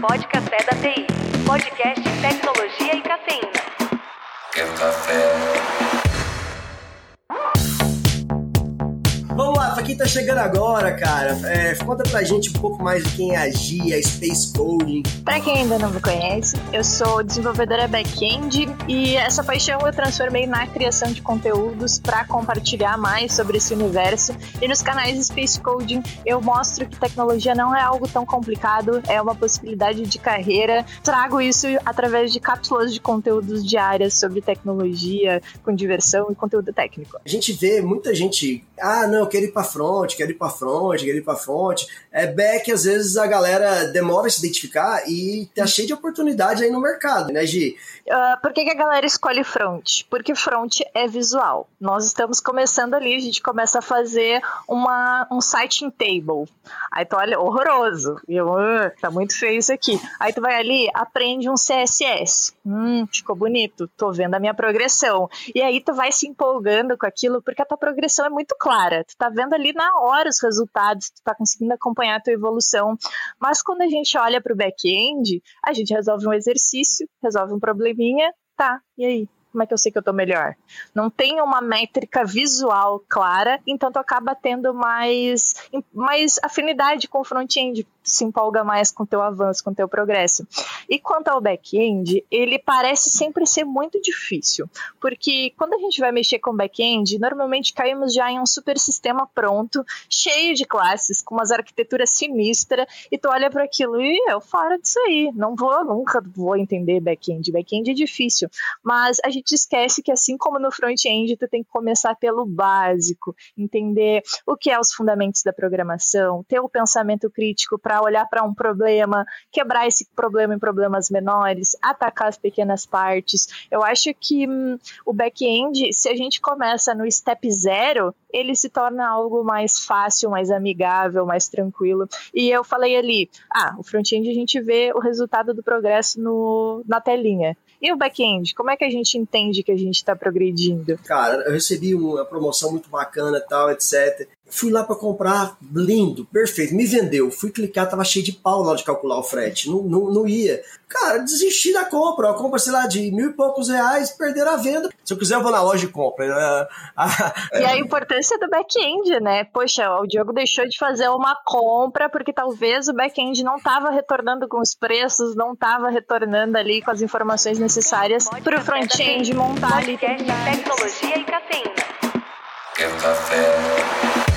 Pode Café da TI, podcast Tecnologia e Cafeína. Quer café? Pra quem tá chegando agora, cara, é, conta pra gente um pouco mais de quem é a GIA, Space Coding. Pra quem ainda não me conhece, eu sou desenvolvedora back-end e essa paixão eu transformei na criação de conteúdos para compartilhar mais sobre esse universo. E nos canais Space Coding eu mostro que tecnologia não é algo tão complicado, é uma possibilidade de carreira. Trago isso através de cápsulas de conteúdos diárias sobre tecnologia, com diversão e conteúdo técnico. A gente vê muita gente, ah, não, quero ir pra front, quero ir pra front, quero ir pra front. É back, às vezes a galera demora a se identificar e tá cheio de oportunidade aí no mercado, né, Gi? Uh, por que, que a galera escolhe front? Porque front é visual. Nós estamos começando ali, a gente começa a fazer uma, um siting table. Aí tu olha, horroroso. Eu, uh, tá muito feio isso aqui. Aí tu vai ali, aprende um CSS. Hum, ficou bonito. Tô vendo a minha progressão. E aí tu vai se empolgando com aquilo, porque a tua progressão é muito clara. Tu tá vendo ali na hora os resultados, tu tá conseguindo acompanhar a tua evolução. Mas quando a gente olha para o back-end, a gente resolve um exercício, resolve um probleminha, tá, e aí? Como é que eu sei que eu tô melhor? Não tem uma métrica visual clara, então tu acaba tendo mais, mais afinidade com o front-end, se empolga mais com o teu avanço, com o teu progresso. E quanto ao back-end, ele parece sempre ser muito difícil, porque quando a gente vai mexer com back-end, normalmente caímos já em um super sistema pronto, cheio de classes, com umas arquiteturas sinistras, e tu olha para aquilo e eu fora disso aí, não vou, nunca vou entender back-end. Back-end é difícil, mas a esquece que assim como no front-end, tu tem que começar pelo básico, entender o que é os fundamentos da programação, ter o pensamento crítico para olhar para um problema, quebrar esse problema em problemas menores, atacar as pequenas partes. Eu acho que hum, o back-end, se a gente começa no step zero, ele se torna algo mais fácil, mais amigável, mais tranquilo. E eu falei ali, ah, o front-end a gente vê o resultado do progresso no, na telinha. E o back-end? Como é que a gente entende que a gente está progredindo? Cara, eu recebi uma promoção muito bacana, tal, etc. Fui lá para comprar, lindo, perfeito, me vendeu. Fui clicar, tava cheio de pau na hora de calcular o frete, não, não, não ia. Cara, desisti da compra. A compra, sei lá, de mil e poucos reais, perderam a venda. Se eu quiser, eu vou na loja e compro. e a importância do back-end, né? Poxa, o Diogo deixou de fazer uma compra porque talvez o back-end não estava retornando com os preços, não estava retornando ali com as informações necessárias para o front-end montar ali. Tecnologia e cafeína. Quer café?